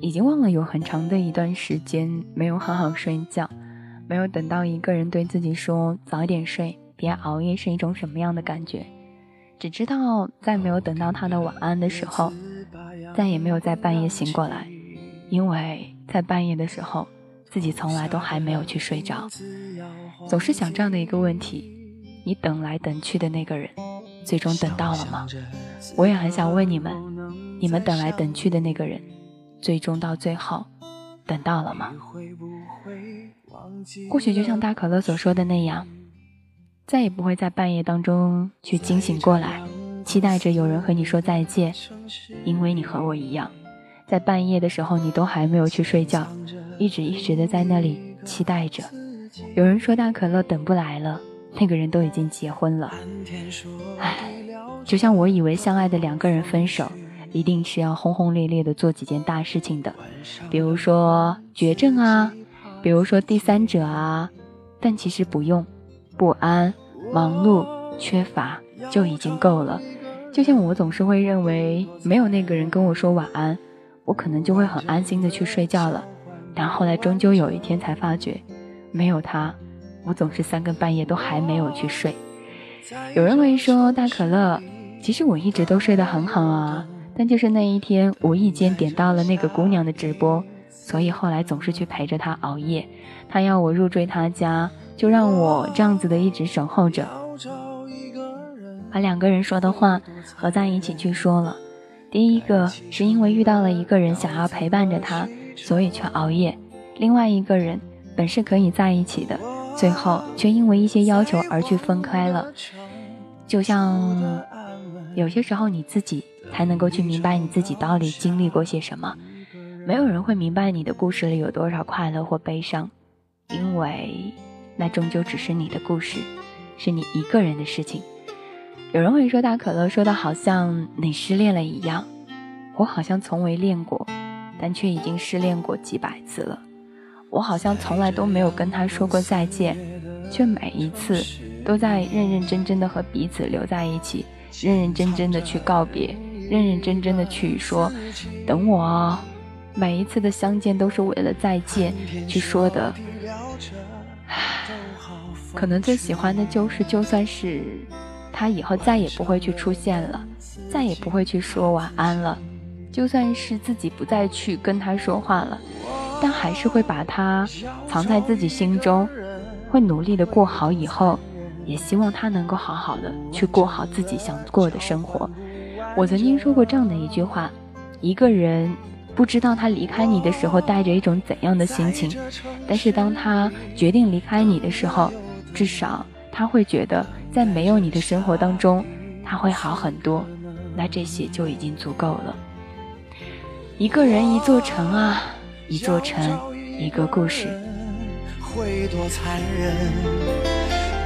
已经忘了有很长的一段时间没有好好睡觉，没有等到一个人对自己说早点睡，别熬夜是一种什么样的感觉。只知道在没有等到他的晚安的时候，再也没有在半夜醒过来，因为在半夜的时候，自己从来都还没有去睡着。总是想这样的一个问题：你等来等去的那个人，最终等到了吗？我也很想问你们：你们等来等去的那个人，最终到最后，等到了吗？或许就像大可乐所说的那样。再也不会在半夜当中去惊醒过来，期待着有人和你说再见，因为你和我一样，在半夜的时候你都还没有去睡觉，一直一直的在那里期待着。有人说大可乐等不来了，那个人都已经结婚了。唉，就像我以为相爱的两个人分手，一定是要轰轰烈烈的做几件大事情的，比如说绝症啊，比如说第三者啊，但其实不用。不安、忙碌、缺乏就已经够了。就像我总是会认为，没有那个人跟我说晚安，我可能就会很安心的去睡觉了。但后来终究有一天才发觉，没有他，我总是三更半夜都还没有去睡。有人会说大可乐，其实我一直都睡得很好啊，但就是那一天无意间点到了那个姑娘的直播，所以后来总是去陪着她熬夜。她要我入赘她家。就让我这样子的一直守候着，把两个人说的话合在一起去说了。第一个是因为遇到了一个人想要陪伴着他，所以去熬夜；另外一个人本是可以在一起的，最后却因为一些要求而去分开了。就像有些时候你自己才能够去明白你自己到底经历过些什么，没有人会明白你的故事里有多少快乐或悲伤，因为。那终究只是你的故事，是你一个人的事情。有人会说大可乐说的好像你失恋了一样，我好像从未恋过，但却已经失恋过几百次了。我好像从来都没有跟他说过再见，却每一次都在认认真真的和彼此留在一起，认认真真的去告别，认认真真的去说等我哦。每一次的相见都是为了再见去说的。可能最喜欢的就是，就算是他以后再也不会去出现了，再也不会去说晚安了，就算是自己不再去跟他说话了，但还是会把他藏在自己心中，会努力的过好以后，也希望他能够好好的去过好自己想过的生活。我曾经说过这样的一句话：一个人不知道他离开你的时候带着一种怎样的心情，但是当他决定离开你的时候。至少他会觉得，在没有你的生活当中，他会好很多。那这些就已经足够了。一个人，一座城啊，一座城，一个故事。会多残忍？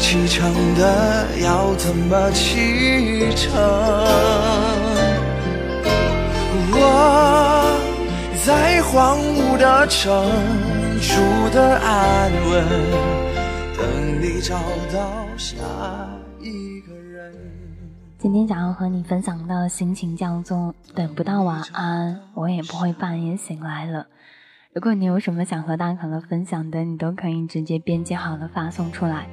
启程的要怎么启程？我在荒芜的城住的安稳。等你找到下一个人。今天想要和你分享的心情叫做“等不到晚安，我也不会半夜醒来了”。如果你有什么想和大可乐分享的，你都可以直接编辑好了发送出来，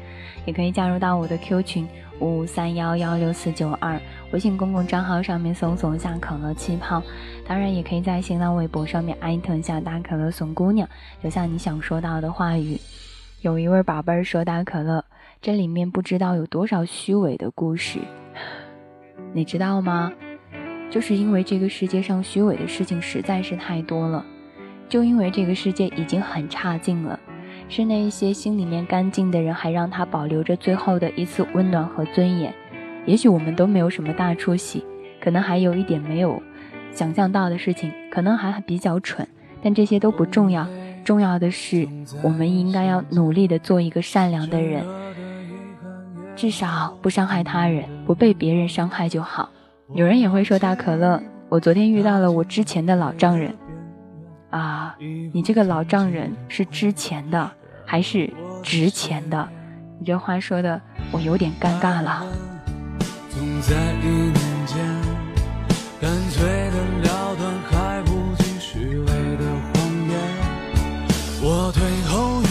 也可以加入到我的 Q 群五五三幺幺六四九二，微信公共账号上面搜索一下“可乐气泡”，当然也可以在新浪微博上面艾特一下大可乐怂姑娘，留下你想说到的话语。有一位宝贝儿说：“大可乐，这里面不知道有多少虚伪的故事，你知道吗？就是因为这个世界上虚伪的事情实在是太多了，就因为这个世界已经很差劲了，是那一些心里面干净的人还让他保留着最后的一次温暖和尊严。也许我们都没有什么大出息，可能还有一点没有想象到的事情，可能还比较蠢，但这些都不重要，重要的是我们应该要努力的做一个善良的人，至少不伤害他人，不被别人伤害就好。有人也会说大可乐，我昨天遇到了我之前的老丈人，啊，你这个老丈人是之前的还是值钱的？你这话说的我有点尴尬了。我退后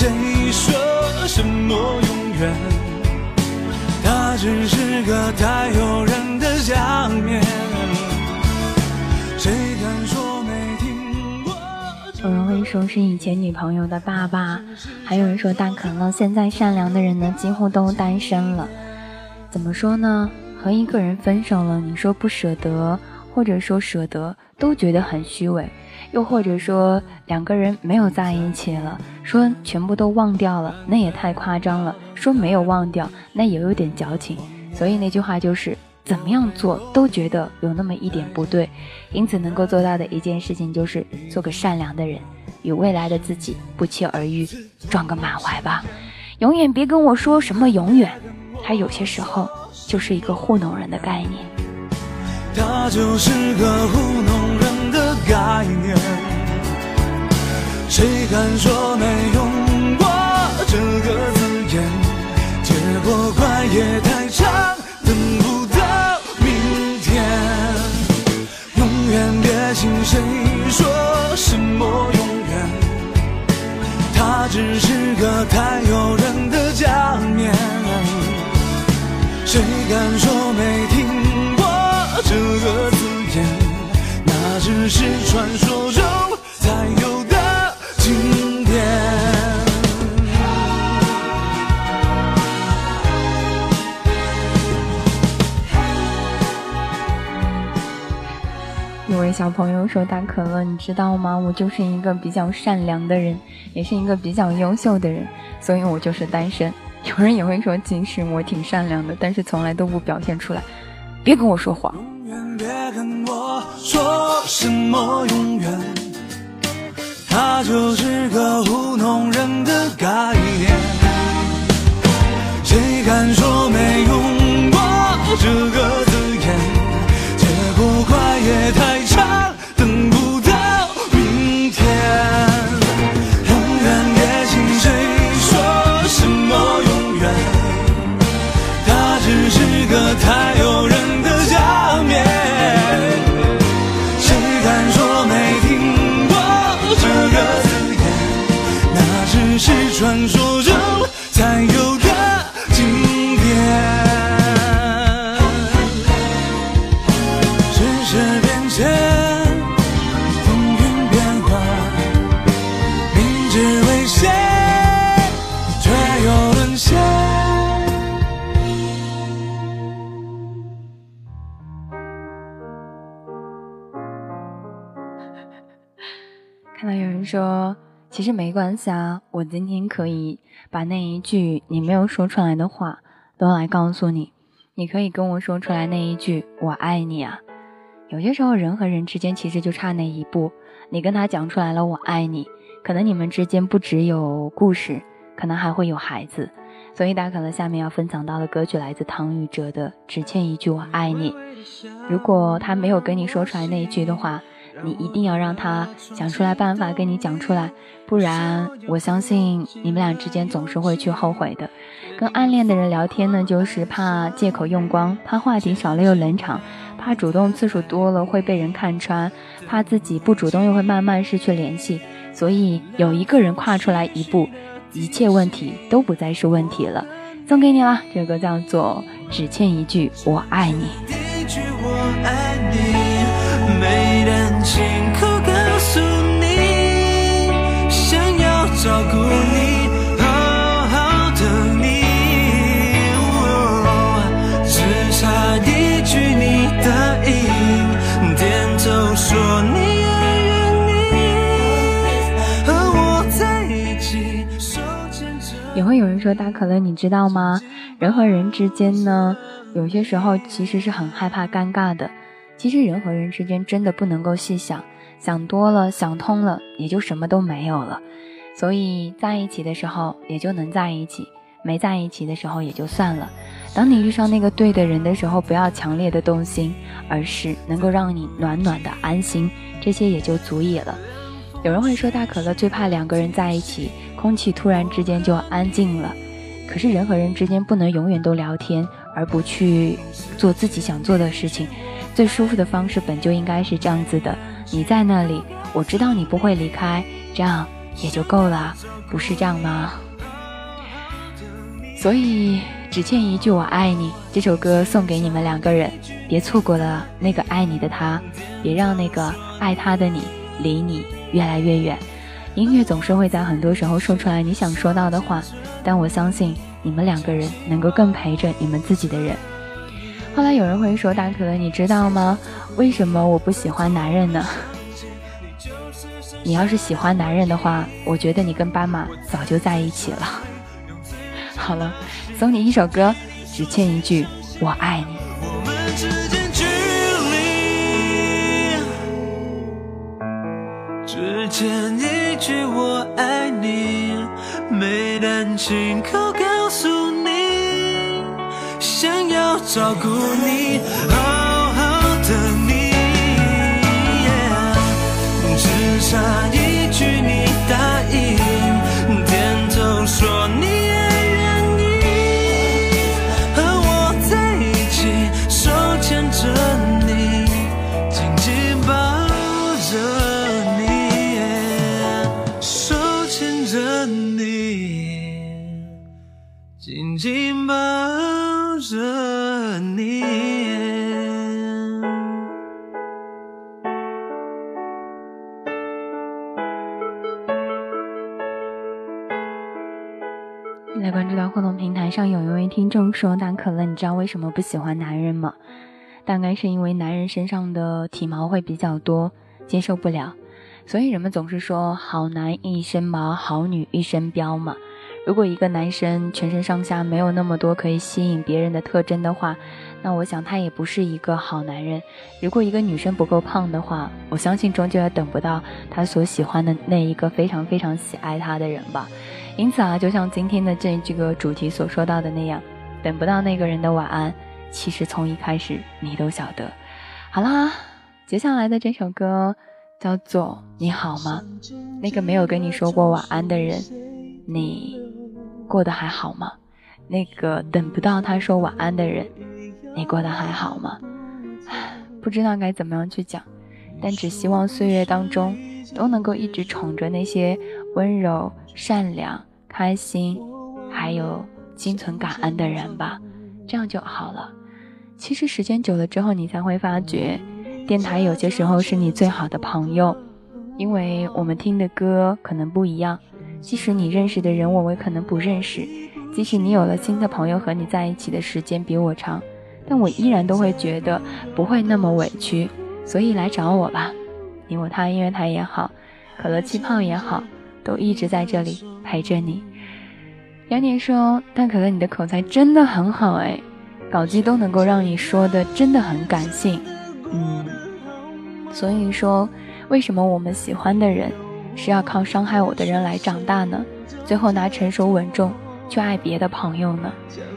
谁说什么永远，它只是个太诱人的假面。谁敢说没听过？有人会说是以前女朋友的爸爸，还有人说大可乐现在善良的人呢，几乎都单身了。怎么说呢？和一个人分手了，你说不舍得，或者说舍得，都觉得很虚伪；又或者说两个人没有在一起了，说全部都忘掉了，那也太夸张了；说没有忘掉，那也有点矫情。所以那句话就是，怎么样做都觉得有那么一点不对。因此，能够做到的一件事情就是做个善良的人，与未来的自己不期而遇，撞个满怀吧。永远别跟我说什么永远，它有些时候。就是一个糊弄人的概念。他就是个糊弄人概念。谁敢说没用过这个字眼？结果怪也太长，小朋友说：“大可乐，你知道吗？我就是一个比较善良的人，也是一个比较优秀的人，所以我就是单身。”有人也会说，其实我挺善良的，但是从来都不表现出来。别跟我说谎。永远别跟我说什么永远，他就是个糊弄人的概念。说，其实没关系啊，我今天可以把那一句你没有说出来的话都来告诉你。你可以跟我说出来那一句“我爱你”啊。有些时候人和人之间其实就差那一步，你跟他讲出来了“我爱你”，可能你们之间不只有故事，可能还会有孩子。所以大家可能下面要分享到的歌曲来自唐禹哲的《只欠一句我爱你》。如果他没有跟你说出来那一句的话，你一定要让他想出来办法跟你讲出来，不然我相信你们俩之间总是会去后悔的。跟暗恋的人聊天呢，就是怕借口用光，怕话题少了又冷场，怕主动次数多了会被人看穿，怕自己不主动又会慢慢失去联系。所以有一个人跨出来一步，一切问题都不再是问题了。送给你了，这个叫做《只欠一句我爱你》。亲口告诉你，想要照顾你，好好疼你、只差一句你，点头说你也愿意和我在一起。也会有人说大可乐，你知道吗？人和人之间呢，有些时候其实是很害怕尴尬的。其实人和人之间真的不能够细想，想多了，想通了，也就什么都没有了。所以在一起的时候也就能在一起，没在一起的时候也就算了。当你遇上那个对的人的时候，不要强烈的动心，而是能够让你暖暖的安心，这些也就足以了。有人会说大可乐最怕两个人在一起，空气突然之间就安静了。可是人和人之间不能永远都聊天，而不去做自己想做的事情。最舒服的方式本就应该是这样子的：你在那里，我知道你不会离开，这样也就够了，不是这样吗？所以只欠一句“我爱你”这首歌送给你们两个人，别错过了那个爱你的他，别让那个爱他的你离你越来越远。音乐总是会在很多时候说出来你想说到的话，但我相信你们两个人能够更陪着你们自己的人。后来有人会说：“大可乐，你知道吗？为什么我不喜欢男人呢？你要是喜欢男人的话，我觉得你跟斑马早就在一起了。”好了，送你一首歌，只欠一句“我爱你”。只欠一句“我爱你”，没胆亲照顾你，好好的你，只差一众说：“大可乐，你知道为什么不喜欢男人吗？大概是因为男人身上的体毛会比较多，接受不了。所以人们总是说，好男一身毛，好女一身膘嘛。”如果一个男生全身上下没有那么多可以吸引别人的特征的话，那我想他也不是一个好男人。如果一个女生不够胖的话，我相信终究也等不到他所喜欢的那一个非常非常喜爱他的人吧。因此啊，就像今天的这这个主题所说到的那样，等不到那个人的晚安，其实从一开始你都晓得。好啦，接下来的这首歌叫做《你好吗》，那个没有跟你说过晚安的人，你。过得还好吗？那个等不到他说晚安的人，你过得还好吗？不知道该怎么样去讲，但只希望岁月当中都能够一直宠着那些温柔、善良、开心，还有心存感恩的人吧，这样就好了。其实时间久了之后，你才会发觉，电台有些时候是你最好的朋友，因为我们听的歌可能不一样。即使你认识的人，我们可能不认识；即使你有了新的朋友，和你在一起的时间比我长，但我依然都会觉得不会那么委屈。所以来找我吧，你我他音乐台也好，可乐气泡也好，都一直在这里陪着你。杨年说：“但可乐，你的口才真的很好哎，稿机都能够让你说的真的很感性。”嗯，所以说，为什么我们喜欢的人？是要靠伤害我的人来长大呢，最后拿成熟稳重去爱别的朋友呢？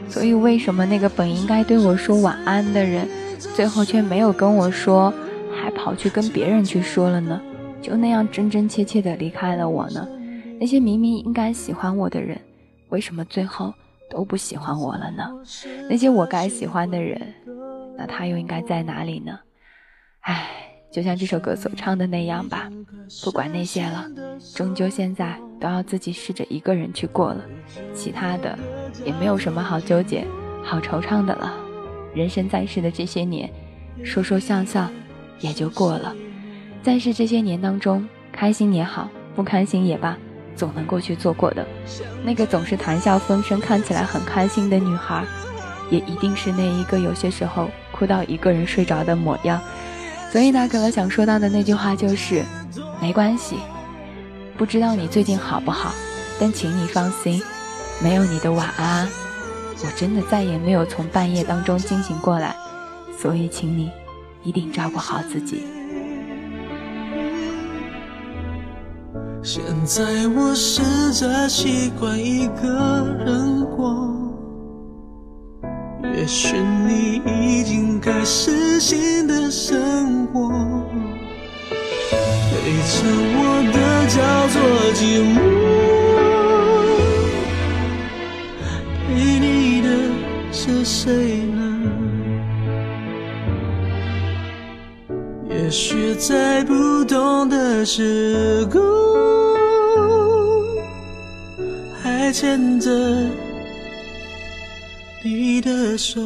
所以为什么那个本应该对我说晚安的人，最后却没有跟我说，还跑去跟别人去说了呢？就那样真真切切的离开了我呢？那些明明应该喜欢我的人，为什么最后都不喜欢我了呢？那些我该喜欢的人，那他又应该在哪里呢？唉。就像这首歌所唱的那样吧，不管那些了，终究现在都要自己试着一个人去过了，其他的也没有什么好纠结、好惆怅的了。人生在世的这些年，说说笑笑也就过了。在世这些年当中，开心也好，不开心也罢，总能够去做过的。那个总是谈笑风生、看起来很开心的女孩，也一定是那一个有些时候哭到一个人睡着的模样。所以大可乐想说到的那句话就是，没关系，不知道你最近好不好，但请你放心，没有你的晚安，我真的再也没有从半夜当中惊醒过来。所以，请你一定照顾好自己。现在我试着习惯一个人过，也许你已经开始新的生活，陪着我的叫做寂寞，陪你的是谁呢？也许在不同的时空。牵着你的手。